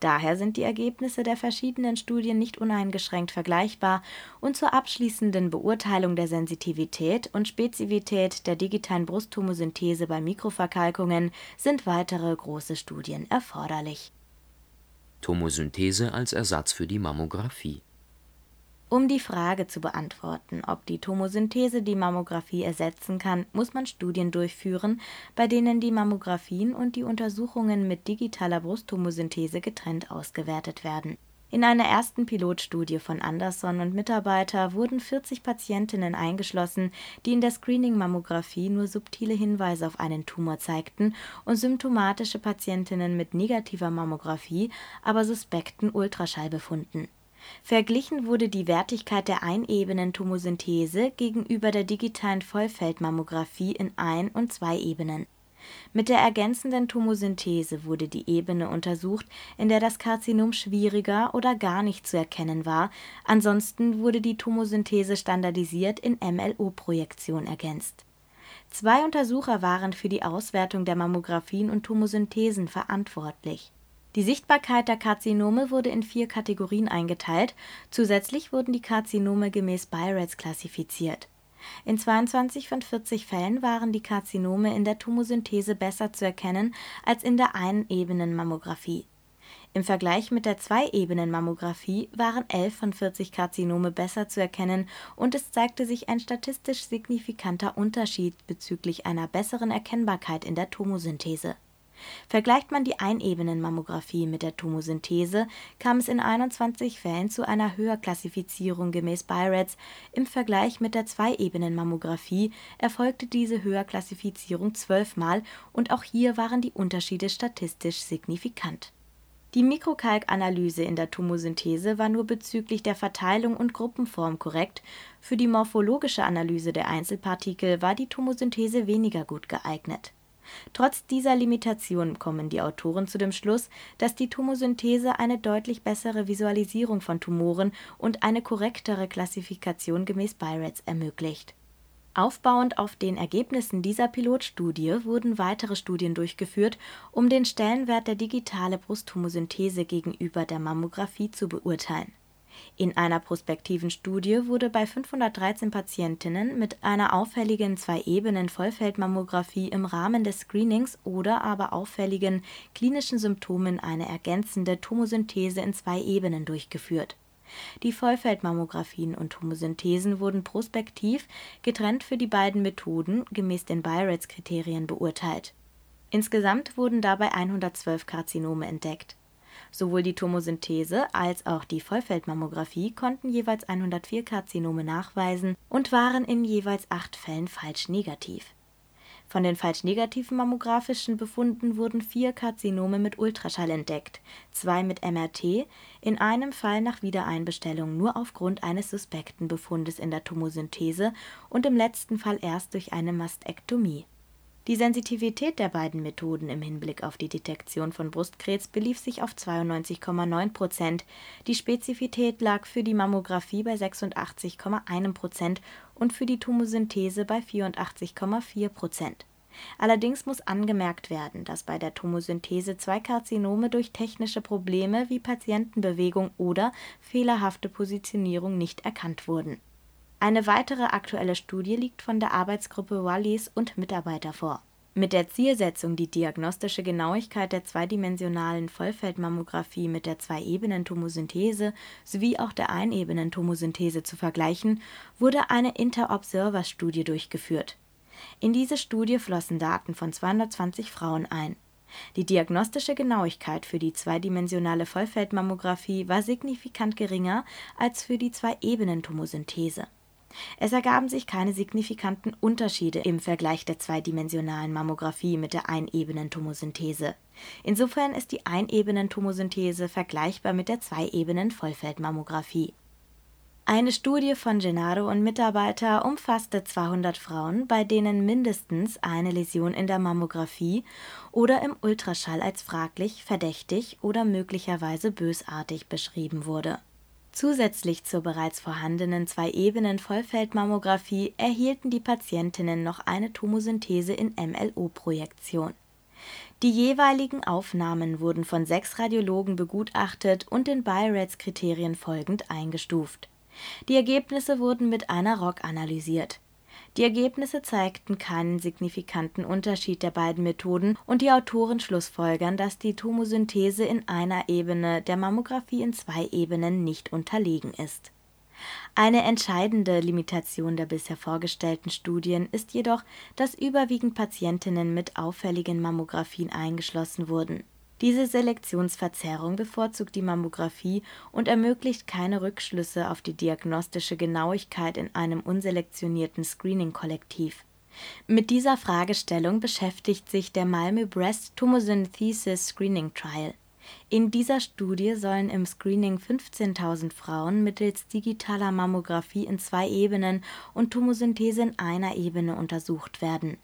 Daher sind die Ergebnisse der verschiedenen Studien nicht uneingeschränkt vergleichbar und zur abschließenden Beurteilung der Sensitivität und Spezifität der digitalen Brusttomosynthese bei Mikroverkalkungen sind weitere große Studien erforderlich Tomosynthese als Ersatz für die Mammographie. Um die Frage zu beantworten, ob die Tomosynthese die Mammographie ersetzen kann, muss man Studien durchführen, bei denen die Mammographien und die Untersuchungen mit digitaler Brusttomosynthese getrennt ausgewertet werden In einer ersten Pilotstudie von Anderson und Mitarbeiter wurden 40 Patientinnen eingeschlossen, die in der Screening-Mammographie nur subtile Hinweise auf einen Tumor zeigten und symptomatische Patientinnen mit negativer Mammographie, aber suspekten Ultraschallbefunden. Verglichen wurde die Wertigkeit der Einebenen-Tomosynthese gegenüber der digitalen Vollfeldmammographie in Ein und Zweiebenen mit der ergänzenden Tomosynthese wurde die Ebene untersucht, in der das Karzinom schwieriger oder gar nicht zu erkennen war, ansonsten wurde die Tomosynthese standardisiert in MLO-Projektion ergänzt. Zwei Untersucher waren für die Auswertung der Mammographien und Tomosynthesen verantwortlich. Die Sichtbarkeit der Karzinome wurde in vier Kategorien eingeteilt, zusätzlich wurden die Karzinome gemäß BI-RADS klassifiziert in 22 von 40 Fällen waren die Karzinome in der Tomosynthese besser zu erkennen als in der Einebenen-Mammographie. Im Vergleich mit der Zweiebenen-Mammographie waren 11 von 40 Karzinome besser zu erkennen und es zeigte sich ein statistisch signifikanter Unterschied bezüglich einer besseren Erkennbarkeit in der Tomosynthese Vergleicht man die Einebenen-Mammographie mit der Tomosynthese, kam es in 21 Fällen zu einer Höherklassifizierung gemäß BI-RADS, im Vergleich mit der Zweiebenen-Mammographie erfolgte diese Höherklassifizierung zwölfmal und auch hier waren die Unterschiede statistisch signifikant. Die Mikrokalkanalyse in der Tomosynthese war nur bezüglich der Verteilung und Gruppenform korrekt, für die morphologische Analyse der Einzelpartikel war die Tomosynthese weniger gut geeignet Trotz dieser Limitation kommen die Autoren zu dem Schluss, dass die Tomosynthese eine deutlich bessere Visualisierung von Tumoren und eine korrektere Klassifikation gemäß BI-RADS ermöglicht. Aufbauend auf den Ergebnissen dieser Pilotstudie wurden weitere Studien durchgeführt, um den Stellenwert der digitalen Brusttomosynthese gegenüber der Mammographie zu beurteilen in einer prospektiven Studie wurde bei 513 Patientinnen mit einer auffälligen Zwei-Ebenen-Vollfeldmammographie im Rahmen des Screenings oder aber auffälligen klinischen Symptomen eine ergänzende Tomosynthese in zwei Ebenen durchgeführt. Die Vollfeldmammografien und Tomosynthesen wurden prospektiv getrennt für die beiden Methoden gemäß den Biorats-Kriterien beurteilt. Insgesamt wurden dabei 112 Karzinome entdeckt Sowohl die Tomosynthese als auch die Vollfeldmammographie konnten jeweils 104 Karzinome nachweisen und waren in jeweils acht Fällen falsch negativ. Von den falsch negativen mammografischen Befunden wurden vier Karzinome mit Ultraschall entdeckt, zwei mit MRT, in einem Fall nach Wiedereinbestellung nur aufgrund eines suspekten Befundes in der Tomosynthese und im letzten Fall erst durch eine Mastektomie die Sensitivität der beiden Methoden im Hinblick auf die Detektion von Brustkrebs belief sich auf 92,9 Prozent, die Spezifität lag für die Mammographie bei 86,1 Prozent und für die Tomosynthese bei 84,4 Prozent. Allerdings muss angemerkt werden, dass bei der Tomosynthese zwei Karzinome durch technische Probleme wie Patientenbewegung oder fehlerhafte Positionierung nicht erkannt wurden eine weitere aktuelle Studie liegt von der Arbeitsgruppe Wallis und Mitarbeiter vor. Mit der Zielsetzung, die diagnostische Genauigkeit der zweidimensionalen Vollfeldmammographie mit der Zwei-Ebenen-Tomosynthese sowie auch der Einebenen-Tomosynthese zu vergleichen, wurde eine Inter-Observer-Studie durchgeführt. In diese Studie flossen Daten von 220 Frauen ein. Die diagnostische Genauigkeit für die zweidimensionale Vollfeldmammographie war signifikant geringer als für die Zwei-Ebenen-Tomosynthese es ergaben sich keine signifikanten Unterschiede im Vergleich der zweidimensionalen Mammographie mit der Einebenen-Tomosynthese. Insofern ist die Einebenen-Tomosynthese vergleichbar mit der Zweiebenen-Vollfeldmammographie. Eine Studie von Gennaro und Mitarbeiter umfasste 200 Frauen, bei denen mindestens eine Läsion in der Mammographie oder im Ultraschall als fraglich, verdächtig oder möglicherweise bösartig beschrieben wurde Zusätzlich zur bereits vorhandenen Zwei-Ebenen-Vollfeldmammographie erhielten die Patientinnen noch eine Tomosynthese in MLO-Projektion. Die jeweiligen Aufnahmen wurden von sechs Radiologen begutachtet und den BI-RADS-Kriterien folgend eingestuft. Die Ergebnisse wurden mit einer ROC analysiert die Ergebnisse zeigten keinen signifikanten Unterschied der beiden Methoden und die Autoren schlussfolgern, dass die Tomosynthese in einer Ebene der Mammographie in zwei Ebenen nicht unterlegen ist. Eine entscheidende Limitation der bisher vorgestellten Studien ist jedoch, dass überwiegend Patientinnen mit auffälligen Mammographien eingeschlossen wurden Diese Selektionsverzerrung bevorzugt die Mammographie und ermöglicht keine Rückschlüsse auf die diagnostische Genauigkeit in einem unselektionierten Screening-Kollektiv. Mit dieser Fragestellung beschäftigt sich der Malmö Breast Tomosynthesis Screening Trial. In dieser Studie sollen im Screening 15.000 Frauen mittels digitaler Mammographie in zwei Ebenen und Tomosynthese in einer Ebene untersucht werden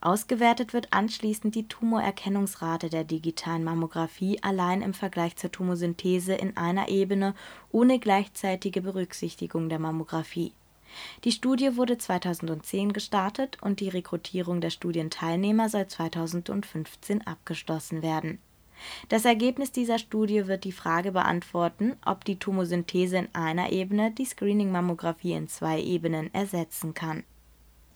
Ausgewertet wird anschließend die Tumorerkennungsrate der digitalen Mammographie allein im Vergleich zur Tomosynthese in einer Ebene ohne gleichzeitige Berücksichtigung der Mammographie. Die Studie wurde 2010 gestartet und die Rekrutierung der Studienteilnehmer soll 2015 abgeschlossen werden. Das Ergebnis dieser Studie wird die Frage beantworten, ob die Tomosynthese in einer Ebene die Screening-Mammographie in zwei Ebenen ersetzen kann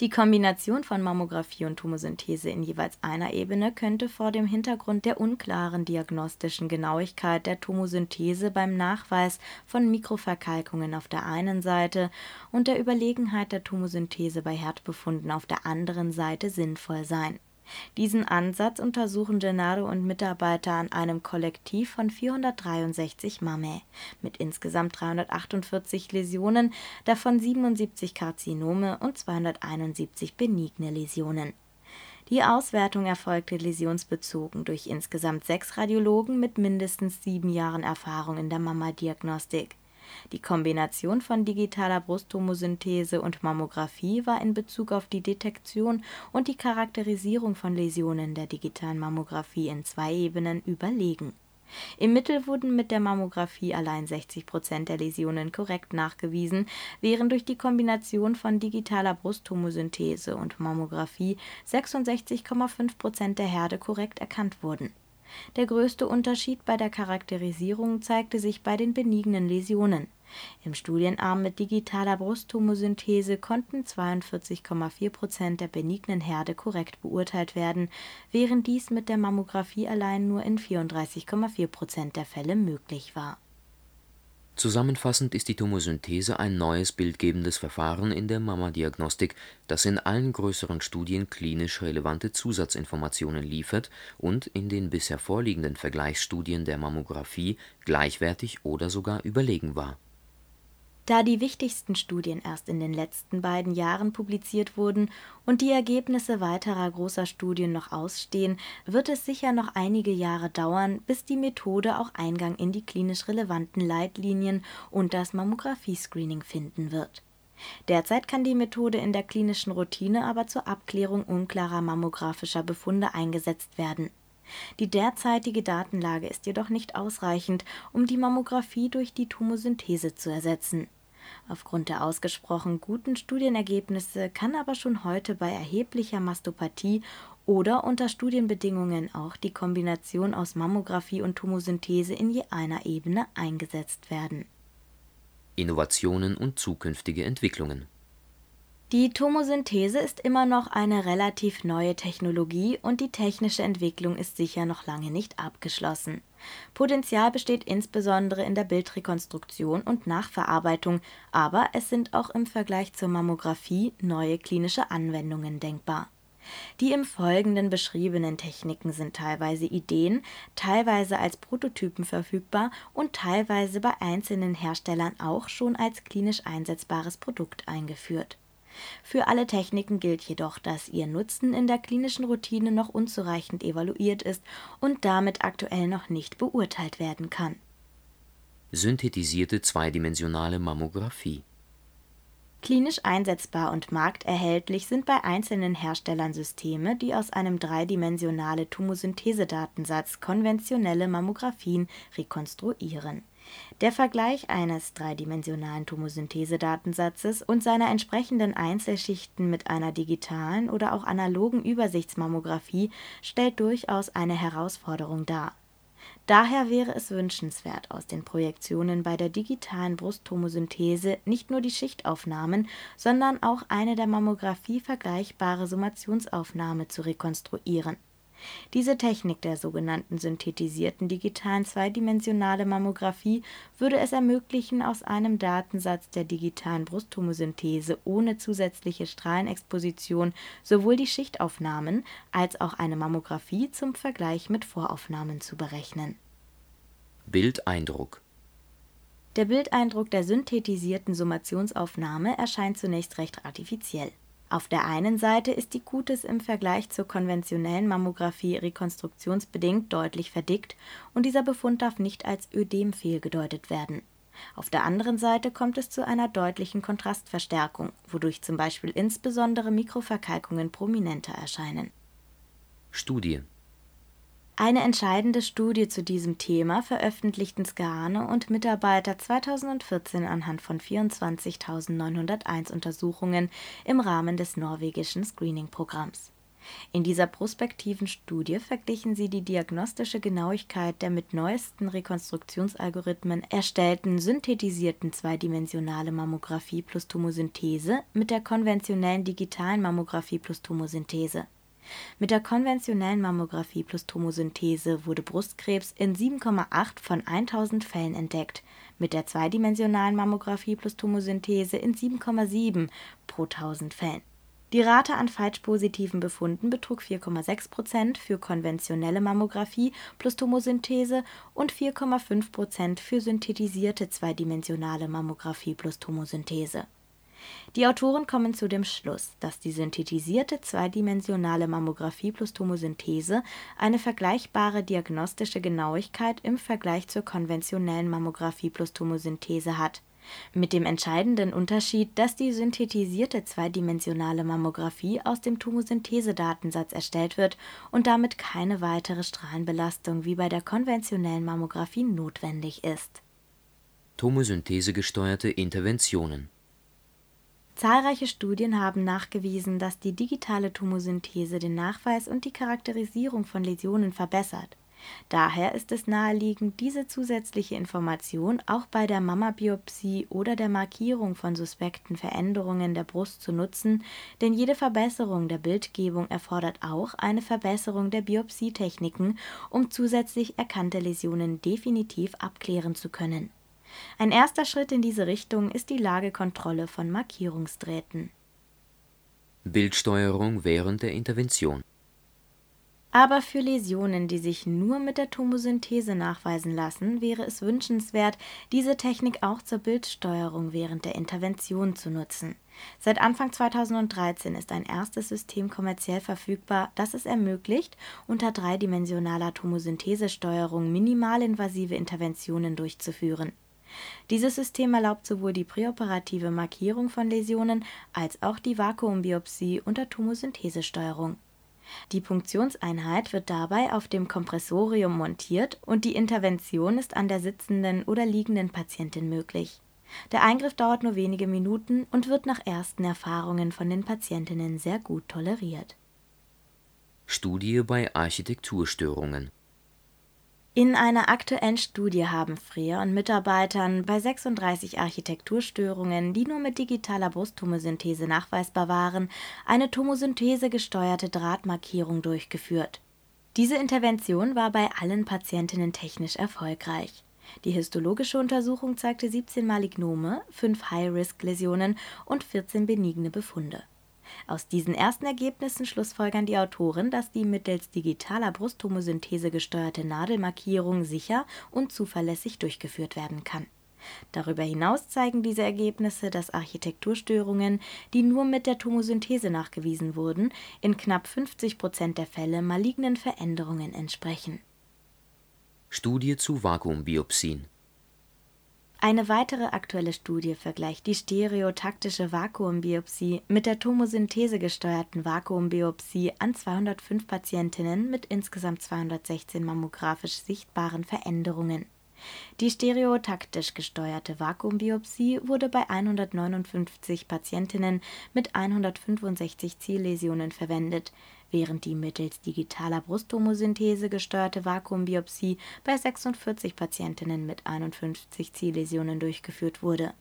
die Kombination von Mammographie und Tomosynthese in jeweils einer Ebene könnte vor dem Hintergrund der unklaren diagnostischen Genauigkeit der Tomosynthese beim Nachweis von Mikroverkalkungen auf der einen Seite und der Überlegenheit der Tomosynthese bei Herdbefunden auf der anderen Seite sinnvoll sein diesen Ansatz untersuchen Gennaro und Mitarbeiter an einem Kollektiv von 463 Mammae mit insgesamt 348 Läsionen, davon 77 Karzinome und 271 benigne Läsionen. Die Auswertung erfolgte läsionsbezogen durch insgesamt sechs Radiologen mit mindestens sieben Jahren Erfahrung in der Mammadiagnostik die Kombination von digitaler Brusttomosynthese und Mammographie war in Bezug auf die Detektion und die Charakterisierung von Läsionen der digitalen Mammographie in zwei Ebenen überlegen. Im Mittel wurden mit der Mammographie allein 60 Prozent der Läsionen korrekt nachgewiesen, während durch die Kombination von digitaler Brusttomosynthese und Mammographie 66,5 Prozent der Herde korrekt erkannt wurden der größte Unterschied bei der Charakterisierung zeigte sich bei den benignen Läsionen. Im Studienarm mit digitaler Brusttomosynthese konnten 42,4 Prozent der benignen Herde korrekt beurteilt werden, während dies mit der Mammographie allein nur in 34,4 Prozent der Fälle möglich war Zusammenfassend ist die Tomosynthese ein neues bildgebendes Verfahren in der Mammadiagnostik, das in allen größeren Studien klinisch relevante Zusatzinformationen liefert und in den bisher vorliegenden Vergleichsstudien der Mammographie gleichwertig oder sogar überlegen war da die wichtigsten Studien erst in den letzten beiden Jahren publiziert wurden und die Ergebnisse weiterer großer Studien noch ausstehen, wird es sicher noch einige Jahre dauern, bis die Methode auch Eingang in die klinisch relevanten Leitlinien und das Mammographie-Screening finden wird. Derzeit kann die Methode in der klinischen Routine aber zur Abklärung unklarer mammographischer Befunde eingesetzt werden. Die derzeitige Datenlage ist jedoch nicht ausreichend, um die Mammographie durch die Tomosynthese zu ersetzen Aufgrund der ausgesprochen guten Studienergebnisse kann aber schon heute bei erheblicher Mastopathie oder unter Studienbedingungen auch die Kombination aus Mammographie und Tomosynthese in je einer Ebene eingesetzt werden. Innovationen und zukünftige Entwicklungen die Tomosynthese ist immer noch eine relativ neue Technologie und die technische Entwicklung ist sicher noch lange nicht abgeschlossen. Potenzial besteht insbesondere in der Bildrekonstruktion und Nachverarbeitung, aber es sind auch im Vergleich zur Mammographie neue klinische Anwendungen denkbar. Die im Folgenden beschriebenen Techniken sind teilweise Ideen, teilweise als Prototypen verfügbar und teilweise bei einzelnen Herstellern auch schon als klinisch einsetzbares Produkt eingeführt für alle Techniken gilt jedoch, dass ihr Nutzen in der klinischen Routine noch unzureichend evaluiert ist und damit aktuell noch nicht beurteilt werden kann. Synthetisierte zweidimensionale Mammographie Klinisch einsetzbar und markterhältlich sind bei einzelnen Herstellern Systeme, die aus einem dreidimensionale Tomosynthesedatensatz konventionelle Mammographien rekonstruieren der Vergleich eines dreidimensionalen Tomosynthesedatensatzes und seiner entsprechenden Einzelschichten mit einer digitalen oder auch analogen Übersichtsmammographie stellt durchaus eine Herausforderung dar. Daher wäre es wünschenswert, aus den Projektionen bei der digitalen Brusttomosynthese nicht nur die Schichtaufnahmen, sondern auch eine der Mammographie vergleichbare Summationsaufnahme zu rekonstruieren Diese Technik der sogenannten synthetisierten digitalen zweidimensionale Mammographie würde es ermöglichen, aus einem Datensatz der digitalen Brusttomosynthese ohne zusätzliche Strahlenexposition sowohl die Schichtaufnahmen als auch eine Mammographie zum Vergleich mit Voraufnahmen zu berechnen. Bildeindruck Der Bildeindruck der synthetisierten Summationsaufnahme erscheint zunächst recht artifiziell auf der einen Seite ist die Kutis im Vergleich zur konventionellen Mammographie rekonstruktionsbedingt deutlich verdickt und dieser Befund darf nicht als Ödem fehlgedeutet werden. Auf der anderen Seite kommt es zu einer deutlichen Kontrastverstärkung, wodurch zum Beispiel insbesondere Mikroverkalkungen prominenter erscheinen. Studie eine entscheidende Studie zu diesem Thema veröffentlichten Skahane und Mitarbeiter 2014 anhand von 24.901 Untersuchungen im Rahmen des norwegischen Screening-Programms. In dieser prospektiven Studie verglichen sie die diagnostische Genauigkeit der mit neuesten Rekonstruktionsalgorithmen erstellten synthetisierten zweidimensionale Mammographie plus Tomosynthese mit der konventionellen digitalen Mammographie plus Tomosynthese mit der konventionellen Mammographie plus Tomosynthese wurde Brustkrebs in 7,8 von 1000 Fällen entdeckt, mit der zweidimensionalen Mammographie plus Tomosynthese in 7,7 pro 1000 Fällen. Die Rate an falsch positiven Befunden betrug 4,6 Prozent für konventionelle Mammographie plus Tomosynthese und 4,5 Prozent für synthetisierte zweidimensionale Mammographie plus Tomosynthese die Autoren kommen zu dem Schluss, dass die synthetisierte zweidimensionale Mammographie plus Tomosynthese eine vergleichbare diagnostische Genauigkeit im Vergleich zur konventionellen Mammographie plus Tomosynthese hat, mit dem entscheidenden Unterschied, dass die synthetisierte zweidimensionale Mammographie aus dem Tomosynthese-Datensatz erstellt wird und damit keine weitere Strahlenbelastung wie bei der konventionellen Mammographie notwendig ist. Tomosynthese gesteuerte Interventionen Zahlreiche Studien haben nachgewiesen, dass die digitale Tomosynthese den Nachweis und die Charakterisierung von Läsionen verbessert. Daher ist es naheliegend, diese zusätzliche Information auch bei der Mammabiopsie oder der Markierung von suspekten Veränderungen der Brust zu nutzen, denn jede Verbesserung der Bildgebung erfordert auch eine Verbesserung der Biopsietechniken, um zusätzlich erkannte Läsionen definitiv abklären zu können ein erster Schritt in diese Richtung ist die Lagekontrolle von Markierungsdrähten. Bildsteuerung während der Intervention aber für Läsionen, die sich nur mit der Tomosynthese nachweisen lassen, wäre es wünschenswert, diese Technik auch zur Bildsteuerung während der Intervention zu nutzen. Seit Anfang 2013 ist ein erstes System kommerziell verfügbar, das es ermöglicht, unter dreidimensionaler Tomosynthesesteuerung minimalinvasive Interventionen durchzuführen dieses System erlaubt sowohl die präoperative Markierung von Läsionen als auch die Vakuumbiopsie unter Tomosynthesesteuerung. Die Punktionseinheit wird dabei auf dem Kompressorium montiert und die Intervention ist an der sitzenden oder liegenden Patientin möglich. Der Eingriff dauert nur wenige Minuten und wird nach ersten Erfahrungen von den Patientinnen sehr gut toleriert. Studie bei Architekturstörungen in einer aktuellen Studie haben Freer und Mitarbeitern bei 36 Architekturstörungen, die nur mit digitaler Brusttomosynthese nachweisbar waren, eine tomosynthesegesteuerte Drahtmarkierung durchgeführt. Diese Intervention war bei allen Patientinnen technisch erfolgreich. Die histologische Untersuchung zeigte 17 Malignome, 5 High-Risk-Läsionen und 14 benigne Befunde aus diesen ersten Ergebnissen schlussfolgern die Autoren, dass die mittels digitaler Brusttomosynthese gesteuerte Nadelmarkierung sicher und zuverlässig durchgeführt werden kann. Darüber hinaus zeigen diese Ergebnisse, dass Architekturstörungen, die nur mit der Tomosynthese nachgewiesen wurden, in knapp 50 Prozent der Fälle malignen Veränderungen entsprechen. Studie zu Vakuumbiopsien eine weitere aktuelle Studie vergleicht die stereotaktische Vakuumbiopsie mit der tomosynthesegesteuerten Vakuumbiopsie an 205 Patientinnen mit insgesamt 216 mammographisch sichtbaren Veränderungen. Die stereotaktisch gesteuerte Vakuumbiopsie wurde bei 159 Patientinnen mit 165 Zielläsionen verwendet während die mittels digitaler Brusttomosynthese gesteuerte Vakuumbiopsie bei 46 Patientinnen mit 51 Zielläsionen durchgeführt wurde.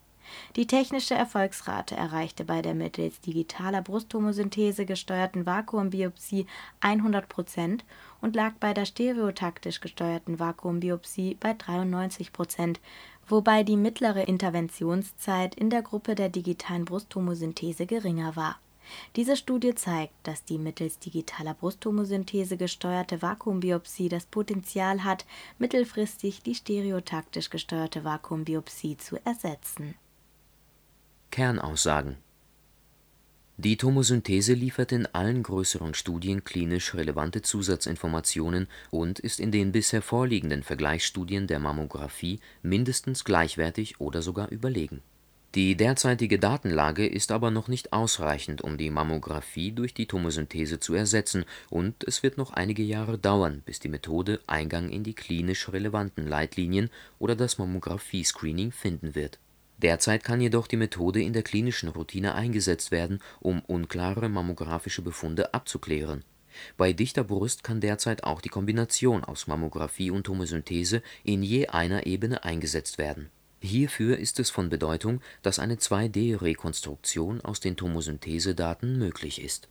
Die technische Erfolgsrate erreichte bei der mittels digitaler Brusttomosynthese gesteuerten Vakuumbiopsie 100 Prozent und lag bei der stereotaktisch gesteuerten Vakuumbiopsie bei 93 Prozent, wobei die mittlere Interventionszeit in der Gruppe der digitalen Brusttomosynthese geringer war. Diese Studie zeigt, dass die mittels digitaler Brusttomosynthese gesteuerte Vakuumbiopsie das Potenzial hat, mittelfristig die stereotaktisch gesteuerte Vakuumbiopsie zu ersetzen. Kernaussagen die Tomosynthese liefert in allen größeren Studien klinisch relevante Zusatzinformationen und ist in den bisher vorliegenden Vergleichsstudien der Mammographie mindestens gleichwertig oder sogar überlegen. Die derzeitige Datenlage ist aber noch nicht ausreichend, um die Mammographie durch die Tomosynthese zu ersetzen, und es wird noch einige Jahre dauern, bis die Methode Eingang in die klinisch relevanten Leitlinien oder das Mammographie-Screening finden wird Derzeit kann jedoch die Methode in der klinischen Routine eingesetzt werden, um unklare mammographische Befunde abzuklären. Bei dichter Brust kann derzeit auch die Kombination aus Mammographie und Tomosynthese in je einer Ebene eingesetzt werden. Hierfür ist es von Bedeutung, dass eine 2D-Rekonstruktion aus den Tomosynthesedaten möglich ist